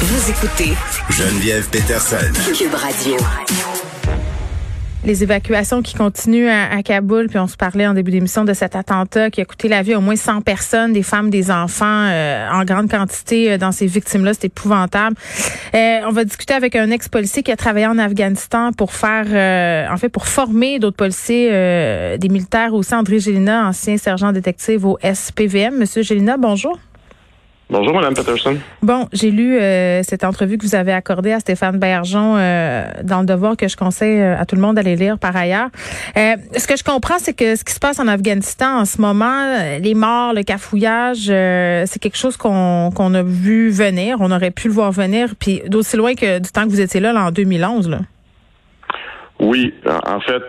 Vous écoutez Geneviève Peterson. Cube Radio. Les évacuations qui continuent à, Kaboul, puis on se parlait en début d'émission de cet attentat qui a coûté la vie à au moins 100 personnes, des femmes, des enfants, euh, en grande quantité euh, dans ces victimes-là. C'est épouvantable. Euh, on va discuter avec un ex-policier qui a travaillé en Afghanistan pour faire, en fait, pour former d'autres policiers, des militaires aussi. André Gélina, ancien sergent détective au SPVM. Monsieur Gélina, bonjour. Bonjour, Mme Peterson. Bon, j'ai lu euh, cette entrevue que vous avez accordée à Stéphane Bergeon euh, dans le devoir que je conseille euh, à tout le monde d'aller lire par ailleurs. ce que je comprends, c'est que ce qui se passe en Afghanistan en ce moment, les morts, le cafouillage, c'est quelque chose qu'on qu'on a vu venir. On aurait pu le voir venir, puis d'aussi loin que du temps que vous étiez là, là en 2011. Là. Oui, en fait,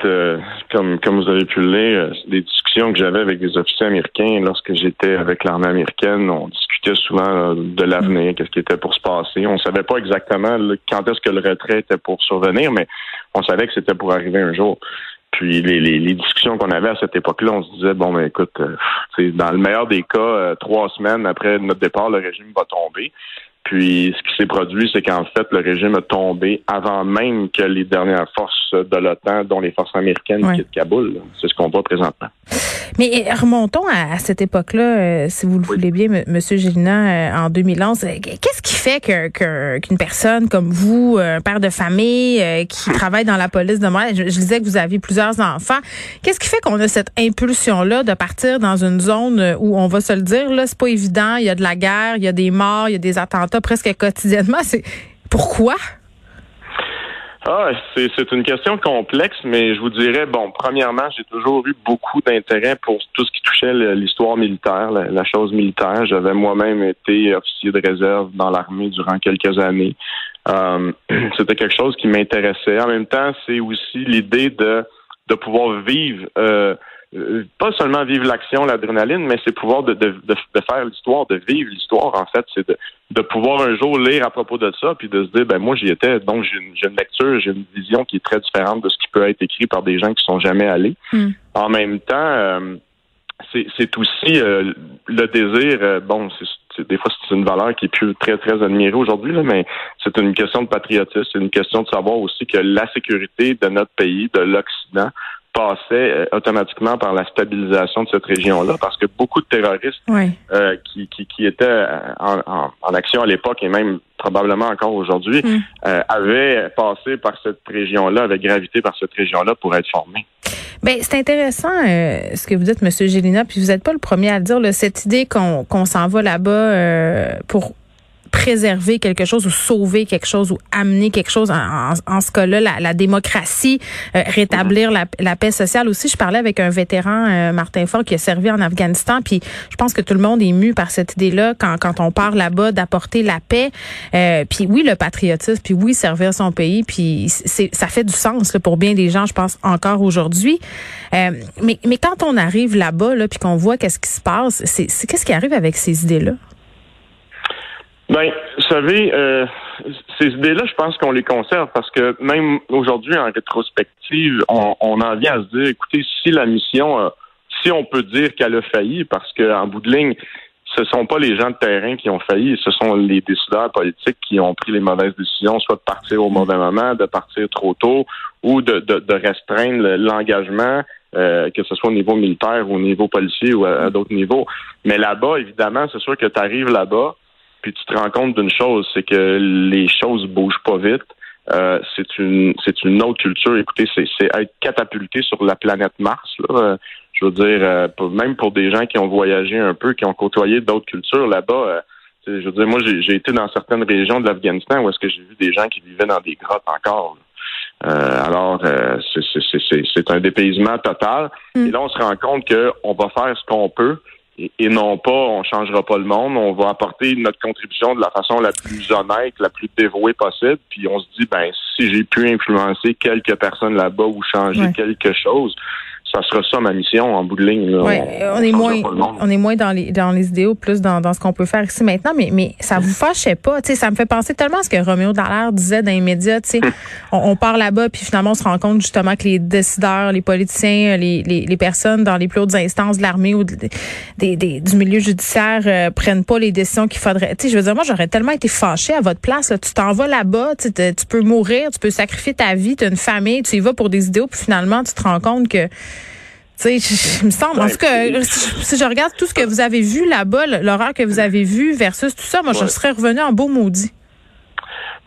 comme comme vous avez pu le lire, des discussions que j'avais avec des officiers américains lorsque j'étais avec l'armée américaine. On souvent de l'avenir, qu'est-ce qui était pour se passer. On savait pas exactement quand est-ce que le retrait était pour survenir, mais on savait que c'était pour arriver un jour. Puis les, les, discussions qu'on avait à cette époque-là, on se disait bon, ben écoute, euh, dans le meilleur des cas, euh, trois semaines après notre départ, le régime va tomber. Puis ce qui s'est produit, c'est qu'en fait, le régime a tombé avant même que les dernières forces de l'OTAN, dont les forces américaines, quittent Kaboul. C'est ce qu'on voit présentement. Mais remontons à, cette époque-là, euh, si vous le voulez bien, Monsieur Gélina, euh, en 2011. Qu'est-ce qui fait que qu'une personne comme vous, un père de famille qui travaille dans la police de moi, je, disais que vous aviez plusieurs enfants, qu'est-ce qui fait qu'on a cette impulsion-là de partir dans une zone où on va se le dire, là, c'est pas évident, il y a de la guerre, il y a des morts, il y a des attentats presque quotidiennement. C'est pourquoi? Ah, c'est une question complexe, mais je vous dirais, bon, premièrement, j'ai toujours eu beaucoup d'intérêt pour tout ce qui touchait l'histoire militaire, la, chose militaire. J'avais moi-même été officier de réserve dans l'armée durant quelques années. Euh, c'était quelque chose qui m'intéressait. En même temps, c'est aussi l'idée de de pouvoir vivre euh, euh, pas seulement vivre l'action, l'adrénaline, mais c'est pouvoir de, de, de, faire l'histoire, de vivre l'histoire, en fait. C'est de, de pouvoir un jour lire à propos de ça, puis de se dire, ben moi j'y étais, donc j'ai une, une, lecture, j'ai une vision qui est très différente de ce qui peut être écrit par des gens qui sont jamais allés. Hmm. En même temps, euh, c'est aussi euh, le désir, bon, c'est des fois c'est une valeur qui est plus très très admirée aujourd'hui, mais c'est une question de patriotisme, c'est une question de savoir aussi que la sécurité de notre pays, de l'Occident, passait euh, automatiquement par la stabilisation de cette région-là, parce que beaucoup de terroristes euh, qui, qui, qui, étaient euh, en, en, action à l'époque et même probablement encore aujourd'hui mm. avaient passé par cette région-là, avaient gravité par cette région-là pour être formés. Ben, c'est intéressant ce que vous dites, Monsieur Gélina, puis vous n'êtes pas le premier à le dire. cette idée qu'on qu'on s'en va là-bas pour préserver quelque chose ou sauver quelque chose ou amener quelque chose en, en, ce cas-là la, la démocratie euh, rétablir la, la, paix sociale. Aussi je parlais avec un vétéran euh, Martin Fort qui a servi en Afghanistan. Puis je pense que tout le monde est mu par cette idée-là quand quand on part là-bas d'apporter la paix. Euh, puis oui le patriotisme puis oui servir son pays. Puis c'est ça fait du sens là, pour bien des gens je pense encore aujourd'hui. Mais mais quand on arrive là-bas là puis qu'on voit qu'est-ce qui se passe c'est qu'est-ce qui arrive avec ces idées-là? Ben, vous savez, euh, ces idées-là, je pense qu'on les conserve parce que même aujourd'hui, en rétrospective, on, on en vient à se dire, écoutez, si la mission, euh, si on peut dire qu'elle a failli, parce qu'en bout de ligne, ce sont pas les gens de terrain qui ont failli, ce sont les décideurs politiques qui ont pris les mauvaises décisions, soit de partir au mauvais moment, de partir trop tôt, ou de, de, de restreindre l'engagement, euh, que ce soit au niveau militaire ou au niveau policier ou à, à d'autres niveaux. Mais là-bas, évidemment, c'est sûr que tu arrives là-bas, puis tu te rends compte d'une chose, c'est que les choses bougent pas vite. Euh, c'est une c'est une autre culture. Écoutez, c'est être catapulté sur la planète Mars. Là. Euh, je veux dire, euh, même pour des gens qui ont voyagé un peu, qui ont côtoyé d'autres cultures là-bas. je veux dire, moi, j'ai été dans certaines régions de l'Afghanistan où est-ce que j'ai vu des gens qui vivaient dans des grottes encore. alors, c'est un dépaysement total. Mm. Et là, on se rend compte qu'on va faire ce qu'on peut et, non pas on changera pas le monde, on va apporter notre contribution de la façon la plus honnête, la plus dévouée possible, puis on se dit ben si j'ai pu influencer quelques personnes là-bas ou changer quelque chose, ça sera ça ma mission en bout de ligne. on, est moins, on est moins dans les dans les idéaux, plus dans, dans ce qu'on peut faire ici maintenant. Mais mais ça vous fâchait pas Tu sais, ça me fait penser tellement à ce que Roméo Dallaire disait dans les médias. Tu sais, on, on, part là-bas puis finalement on se rend compte justement que les décideurs, les politiciens, les, les, les personnes dans les plus hautes instances de l'armée ou des, des, du milieu judiciaire euh, prennent pas les décisions qu'il faudrait. Tu sais, je veux dire, moi j'aurais tellement été fâchée à votre place. Là. Tu t'en vas là-bas, tu, tu peux mourir, tu peux sacrifier ta vie, tu as une famille, tu y vas pour des idéaux puis finalement tu te rends compte que tu sais, il me semble, en tout cas, si je regarde tout ce que vous avez vu là-bas, l'horreur que vous avez vu versus tout ça, moi, je serais revenu en beau maudit.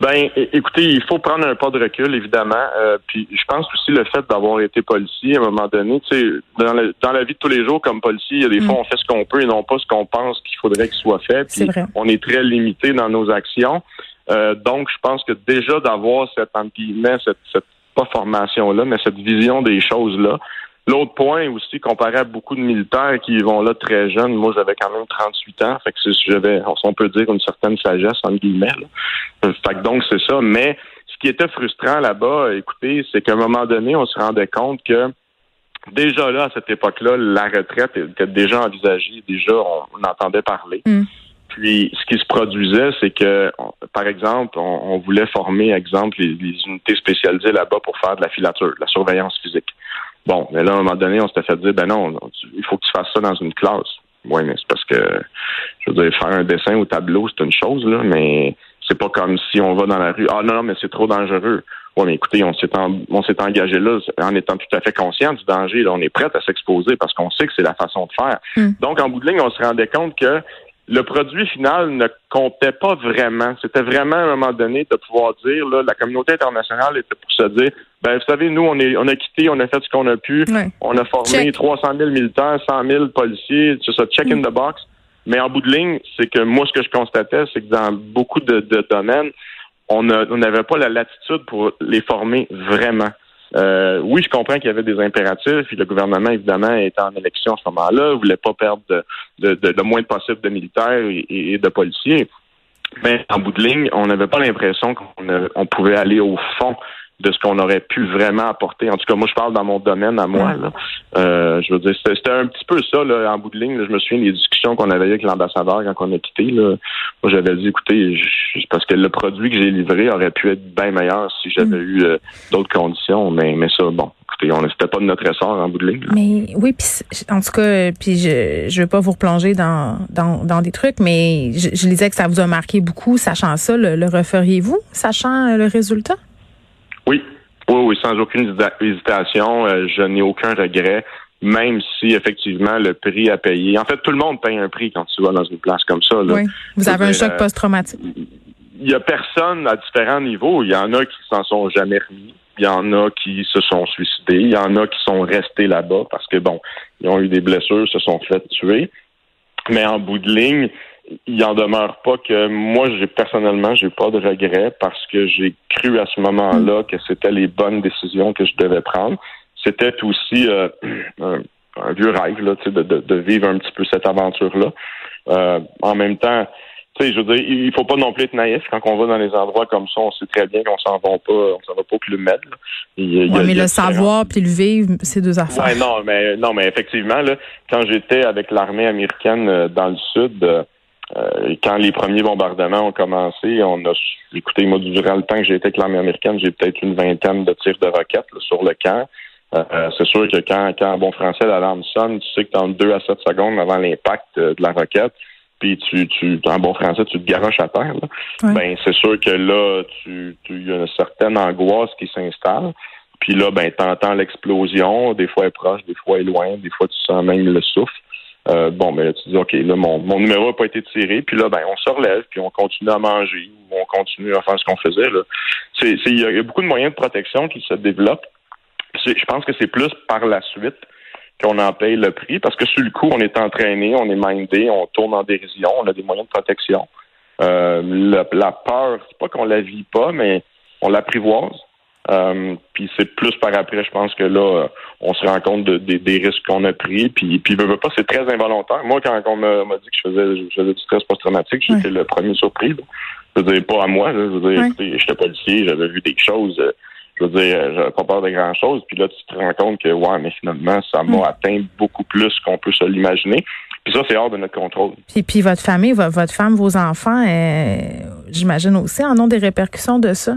Ben, écoutez, il faut prendre un pas de recul, évidemment. Euh, puis, je pense aussi le fait d'avoir été policier à un moment donné, tu sais, dans, dans, la vie de tous les jours, comme policier, il y a des mm. fois, on fait ce qu'on peut et non pas ce qu'on pense qu'il faudrait qu'il soit fait. Puis, on est très limité dans nos actions. Euh, donc, je pense que déjà d'avoir cette, entre guillemets, cette, cette pas formation-là, mais cette vision des choses-là, L'autre point aussi, comparé à beaucoup de militaires qui vont là très jeunes, moi j'avais quand même 38 ans, fait que j'avais, on peut dire, une certaine sagesse, entre guillemets. Fait que donc c'est ça. Mais ce qui était frustrant là-bas, écoutez, c'est qu'à un moment donné, on se rendait compte que déjà là, à cette époque-là, la retraite était déjà envisagée, déjà on, entendait parler. Mm. Puis, ce qui se produisait, c'est que, par exemple, on, voulait former, exemple, les, les unités spécialisées là-bas pour faire de la filature, de la surveillance physique. Bon, mais là, à un moment donné, on s'était fait dire, ben non, il faut que tu fasses ça dans une classe. Oui, mais c'est parce que, je veux dire, faire un dessin au tableau, c'est une chose, là, mais c'est pas comme si on va dans la rue. Ah non, non, mais c'est trop dangereux. Oui, mais écoutez, on s'est on s'est engagé là en étant tout à fait conscient du danger. Là, on est prêt à s'exposer parce qu'on sait que c'est la façon de faire. Hmm. Donc, en bout de ligne, on se rendait compte que le produit final ne comptait pas vraiment. C'était vraiment à un moment donné de pouvoir dire, là, la communauté internationale était pour se dire, ben, vous savez, nous, on est, on a quitté, on a fait ce qu'on a pu, on a formé 300 000 militaires, 100 000 policiers, c'est ça, check in the box. Mais en bout de ligne, c'est que moi, ce que je constatais, c'est que dans beaucoup de, de domaines, on n'avait pas la latitude pour les former vraiment. Euh, oui, je comprends qu'il y avait des impératifs, et le gouvernement, évidemment, était en élection à ce moment-là, voulait pas perdre de, de, le moins possible de militaires et, de policiers. Mais en bout de ligne, on n'avait pas l'impression qu'on pouvait aller au fond de ce qu'on aurait pu vraiment apporter. En tout cas, moi, je parle dans mon domaine à moi. Là. Euh, je veux dire, c'était un petit peu ça, là, en bout de ligne. je me souviens des discussions qu'on avait avec l'ambassadeur quand on a quitté. Là. Moi, j'avais dit, écoutez, parce que le produit que j'ai livré aurait pu être bien meilleur si j'avais mm. eu euh, d'autres conditions. Mais, mais ça, bon, écoutez, on n'était pas de notre essor en bout de ligne. Mais oui, puis en tout cas, puis je je veux pas vous replonger dans, dans, dans des trucs, mais je, je disais que ça vous a marqué beaucoup, sachant ça, le, le referiez-vous, sachant euh, le résultat? Oui, oui, oui, sans aucune hésitation. Euh, je n'ai aucun regret, même si effectivement le prix à payer. En fait, tout le monde paye un prix quand tu vas dans une place comme ça. Là. Oui. Vous avez un choc euh, post-traumatique. Il y a personne à différents niveaux. Il y en a qui s'en sont jamais remis. Il y en a qui se sont suicidés. Il y en a qui sont restés là-bas parce que bon, ils ont eu des blessures, se sont fait tuer. Mais en bout de ligne, il en demeure pas que moi, j'ai personnellement, j'ai pas de regrets parce que j'ai cru à ce moment-là que c'était les bonnes décisions que je devais prendre. C'était aussi euh, un, vieux rêve là, de, de, de, vivre un petit peu cette aventure-là. Euh, en même temps, tu sais, je veux dire, il faut pas non plus être naïf. Quand on va dans les endroits comme ça, on sait très bien qu'on s'en va pas, on s'en va pas que le mettre. Oui, mais le savoir puis le vivre, c'est deux affaires. Ouais, non, mais non, mais effectivement, là, quand j'étais avec l'armée américaine euh, dans le sud, euh, quand les premiers bombardements ont commencé, on a écoutez, moi, durant le temps que j'ai été avec l'armée américaine, j'ai peut-être une vingtaine de tirs de roquettes sur le camp. Euh, euh, c'est sûr que quand, quand en bon français, l'alarme sonne, tu sais que dans deux à sept secondes avant l'impact de la roquette, puis tu, tu, en bon français, tu te garoches à terre. Ben, c'est sûr que là, tu, tu y a une certaine angoisse qui s'installe. Puis là, ben, t'entends l'explosion. Des fois, elle est proche, des fois, elle est loin. Des fois, tu sens même le souffle. Euh, bon, mais tu dis, OK, là, mon, mon numéro n'a pas été tiré, puis là, ben, on se relève, puis on continue à manger, ou on continue à faire ce qu'on faisait. Là. C'est, il y, a beaucoup de moyens de protection qui se développent. je pense que c'est plus par la suite qu'on en paye le prix, parce que sur le coup, on est entraîné, on est mindé, on tourne en dérision, on a des moyens de protection. Euh, la, la peur, c'est pas qu'on la vit pas, mais on l'apprivoise. Euh, puis c'est plus par après, je pense que là, on se rend compte des risques qu'on a pris. Puis, puis veut, pas, c'est très involontaire. Moi, quand on m'a dit que je faisais, je faisais du stress post-traumatique, j'étais le premier surpris. Je veux dire, pas à moi. Je veux dire, j'étais policier, j'avais vu des choses. Euh, je veux dire, j'avais pas peur de grand chose. Puis là, tu te rends compte que, ouais, mais finalement, ça m'a atteint beaucoup plus qu'on peut se l'imaginer. Puis ça, c'est hors de notre contrôle. Puis, puis votre famille, votre femme, vos enfants, euh, j'imagine aussi, en ont des répercussions de ça?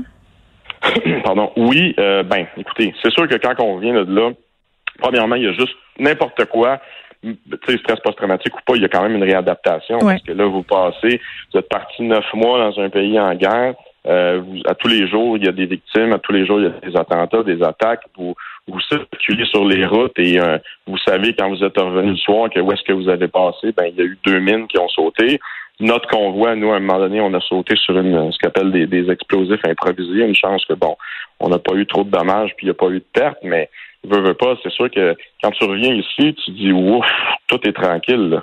Pardon. Oui, euh, ben, écoutez, c'est sûr que quand on vient de là, premièrement, il y a juste n'importe quoi tu sais, stress post-traumatique ou pas, il y a quand même une réadaptation. Parce que là, vous passez, vous êtes parti neuf mois dans un pays en guerre. Euh, à tous les jours, il y a des victimes, à tous les jours, il y a des attentats, des attaques. Vous, vous circulez sur les routes et euh, vous savez quand vous êtes revenu le soir que où est-ce que vous avez passé, ben il y a eu deux mines qui ont sauté. Notre convoi, nous, à un moment donné, on a sauté sur une ce qu'on appelle des, des, explosifs improvisés. Une chance que bon, on n'a pas eu trop de dommages puis il n'y a pas eu de pertes, mais veux, veux pas, c'est sûr que quand tu reviens ici, tu dis ouf, tout est tranquille.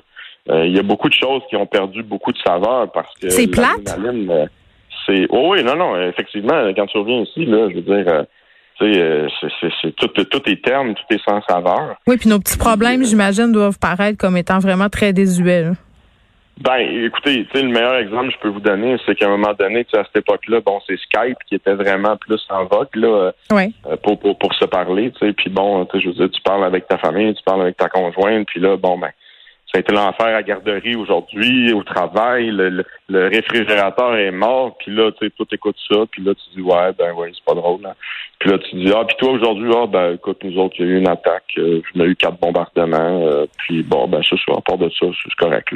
Euh, il y a beaucoup de choses qui ont perdu beaucoup de saveur parce que c'est plate? Euh, c'est oh oui, non, non, effectivement, quand tu reviens ici, là, je veux dire. Euh, c'est tout, tout est terme, tout est sans saveur. Oui, puis nos petits problèmes, j'imagine, doivent paraître comme étant vraiment très désuets. Ben, écoutez, le meilleur exemple que je peux vous donner, c'est qu'à un moment donné, à cette époque-là, bon, c'est Skype qui était vraiment plus en vogue là, oui. Euh, pour, pour, pour se parler, tu sais. Puis bon, je veux dire, tu parles avec ta famille, tu parles avec ta conjointe, puis là, bon, ben, ça a été l'enfer à garderie aujourd'hui, au travail, le, le, réfrigérateur est mort, puis là, tu sais, tout écoute ça, puis là, tu dis, ouais, ben ouais, c'est pas drôle. Hein. Puis là, tu dis, ah, puis toi, aujourd'hui, ah, ben écoute, nous autres, il y a eu une attaque, euh, on a eu quatre bombardements, euh, puis bon, ben ça, à part de ça, c'est correct.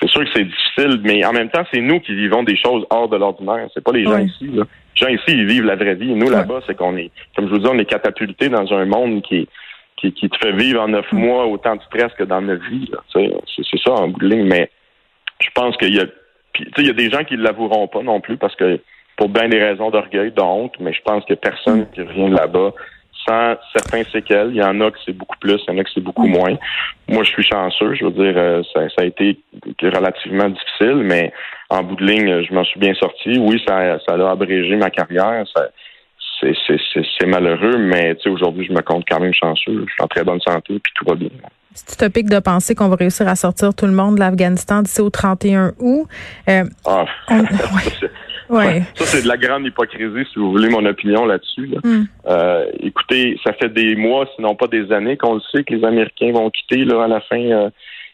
C'est sûr que c'est difficile, mais en même temps, c'est nous qui vivons des choses hors de l'ordinaire. C'est pas les gens ici, là. Les gens ici, ils vivent la vraie vie. Nous, là-bas, c'est qu'on est, comme je vous dis, on est catapulté dans un monde qui est qui, te fait vivre en neuf mm. mois autant de stress que dans notre vie. C'est ça en bout de ligne, mais je pense qu'il y a il y a des gens qui ne l'avoueront pas non plus parce que pour bien des raisons d'orgueil, de honte, mais je pense que personne qui revient de là-bas sans certains séquelles. Il y en a que c'est beaucoup plus, il y en a que c'est beaucoup mm. moins. Moi, je suis chanceux. Je veux dire, euh, ça, ça, a été relativement difficile, mais en bout de ligne, je m'en suis bien sorti. Oui, ça, ça a abrégé ma carrière. Ça, c'est malheureux, mais aujourd'hui, je me compte quand même chanceux. Je suis en très bonne santé, puis tout va bien. C'est utopique de penser qu'on va réussir à sortir tout le monde de l'Afghanistan d'ici au 31 août. Euh, ah, ça, c'est de la grande hypocrisie, si vous voulez mon opinion là-dessus. Hmm. Euh, écoutez, ça fait des mois, sinon pas des années, qu'on le sait que les Américains vont quitter là, à la fin. Euh,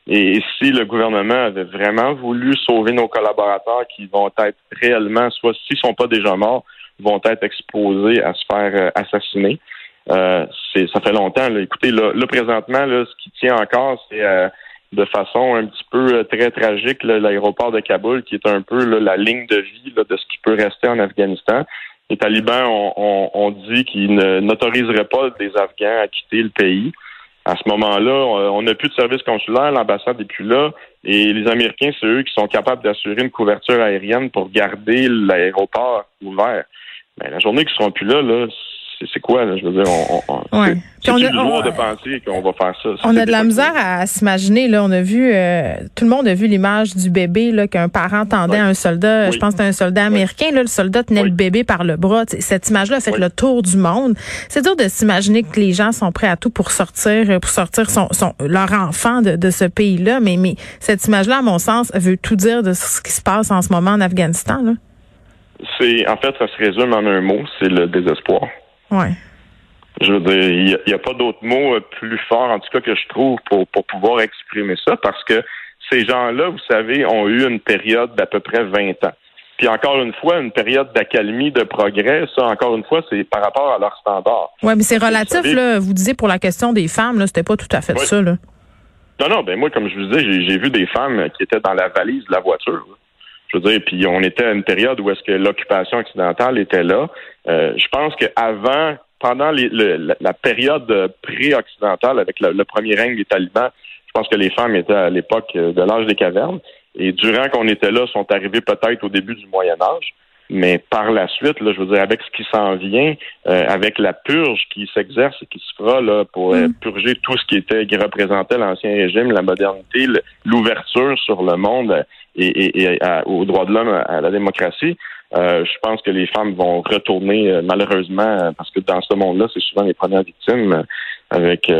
et, si le gouvernement avait vraiment voulu sauver nos collaborateurs qui vont être réellement, soit s'ils sont pas déjà morts, vont être exposés à se faire euh, assassiner. Euh, ça fait longtemps. Écoutez, là, présentement, là, ce qui tient encore, c'est euh, de façon un petit peu très tragique l'aéroport de Kaboul, qui est un peu la ligne de vie de ce qui peut rester en Afghanistan. Les talibans ont, on, dit qu'ils n'autoriseraient pas des Afghans à quitter le pays. À ce moment-là, on n'a plus de service consulaire, l'ambassade n'est plus là, et les Américains, c'est eux qui sont capables d'assurer une couverture aérienne pour garder l'aéroport ouvert. Ben, la journée qu'ils seront plus là, là, c'est quoi, là? Je veux dire, on, on, ouais. c'est on a, de penser qu'on va faire ça? On a de la misère à s'imaginer, là. On a vu, euh, tout le monde a vu l'image du bébé, là, qu'un parent tendait à un soldat. Je pense que c'était un soldat américain, là. Le soldat tenait le bébé par le bras. cette image-là a fait le tour du monde. C'est dur de s'imaginer que les gens sont prêts à tout pour sortir, pour sortir son, son leur enfant de, de ce pays-là. Mais, mais cette image-là, à mon sens, veut tout dire de ce qui se passe en ce moment en Afghanistan, là. C'est en fait, ça se résume en un mot, c'est le désespoir. Ouais. Je veux dire, il n'y a, pas d'autre mot euh, plus fort, en tout cas, que je trouve pour, pour pouvoir exprimer ça, parce que ces gens-là, vous savez, ont eu une période d'à peu près 20 ans. Puis encore une fois, une période d'accalmie, de progrès, ça, encore une fois, c'est par rapport à leur standard. Oui, mais c'est relatif, vous là. Vous disiez pour la question des femmes, là, c'était pas tout à fait ça, là. Non, non, ben moi, comme je vous disais, j'ai vu des femmes qui étaient dans la valise de la voiture. Je veux dire, puis on était à une période où est-ce que l'occupation occidentale était là. Euh, je pense qu'avant, pendant la, période pré-occidentale avec le, premier règne des talibans, je pense que les femmes étaient à l'époque de l'âge des cavernes. Et durant qu'on était là, sont arrivées peut-être au début du Moyen Âge. Mais par la suite, là, je veux dire, avec ce qui s'en vient, euh, avec la purge qui s'exerce et qui se fera là, pour euh, mm. purger tout ce qui était qui représentait l'ancien régime, la modernité, l'ouverture sur le monde et, et, aux droits de l'homme, à la démocratie, euh, je pense que les femmes vont retourner euh, malheureusement parce que dans ce monde-là, c'est souvent les premières victimes avec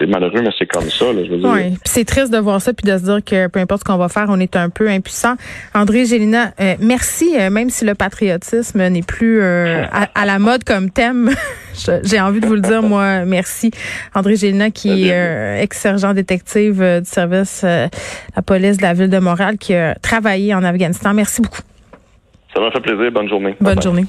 c'est malheureux, mais c'est comme ça. Là, je veux dire. Oui, c'est triste de voir ça puis de se dire que peu importe ce qu'on va faire, on est un peu impuissant. André Gélina, euh, merci, euh, même si le patriotisme n'est plus euh, à, la mode comme thème. J'ai envie de vous le dire, moi, merci. André Gélina, qui est ex-sergent détective du service la police de la ville de Montréal, qui a travaillé en Afghanistan. Merci beaucoup. Ça m'a fait plaisir. Bonne journée. Bonne journée.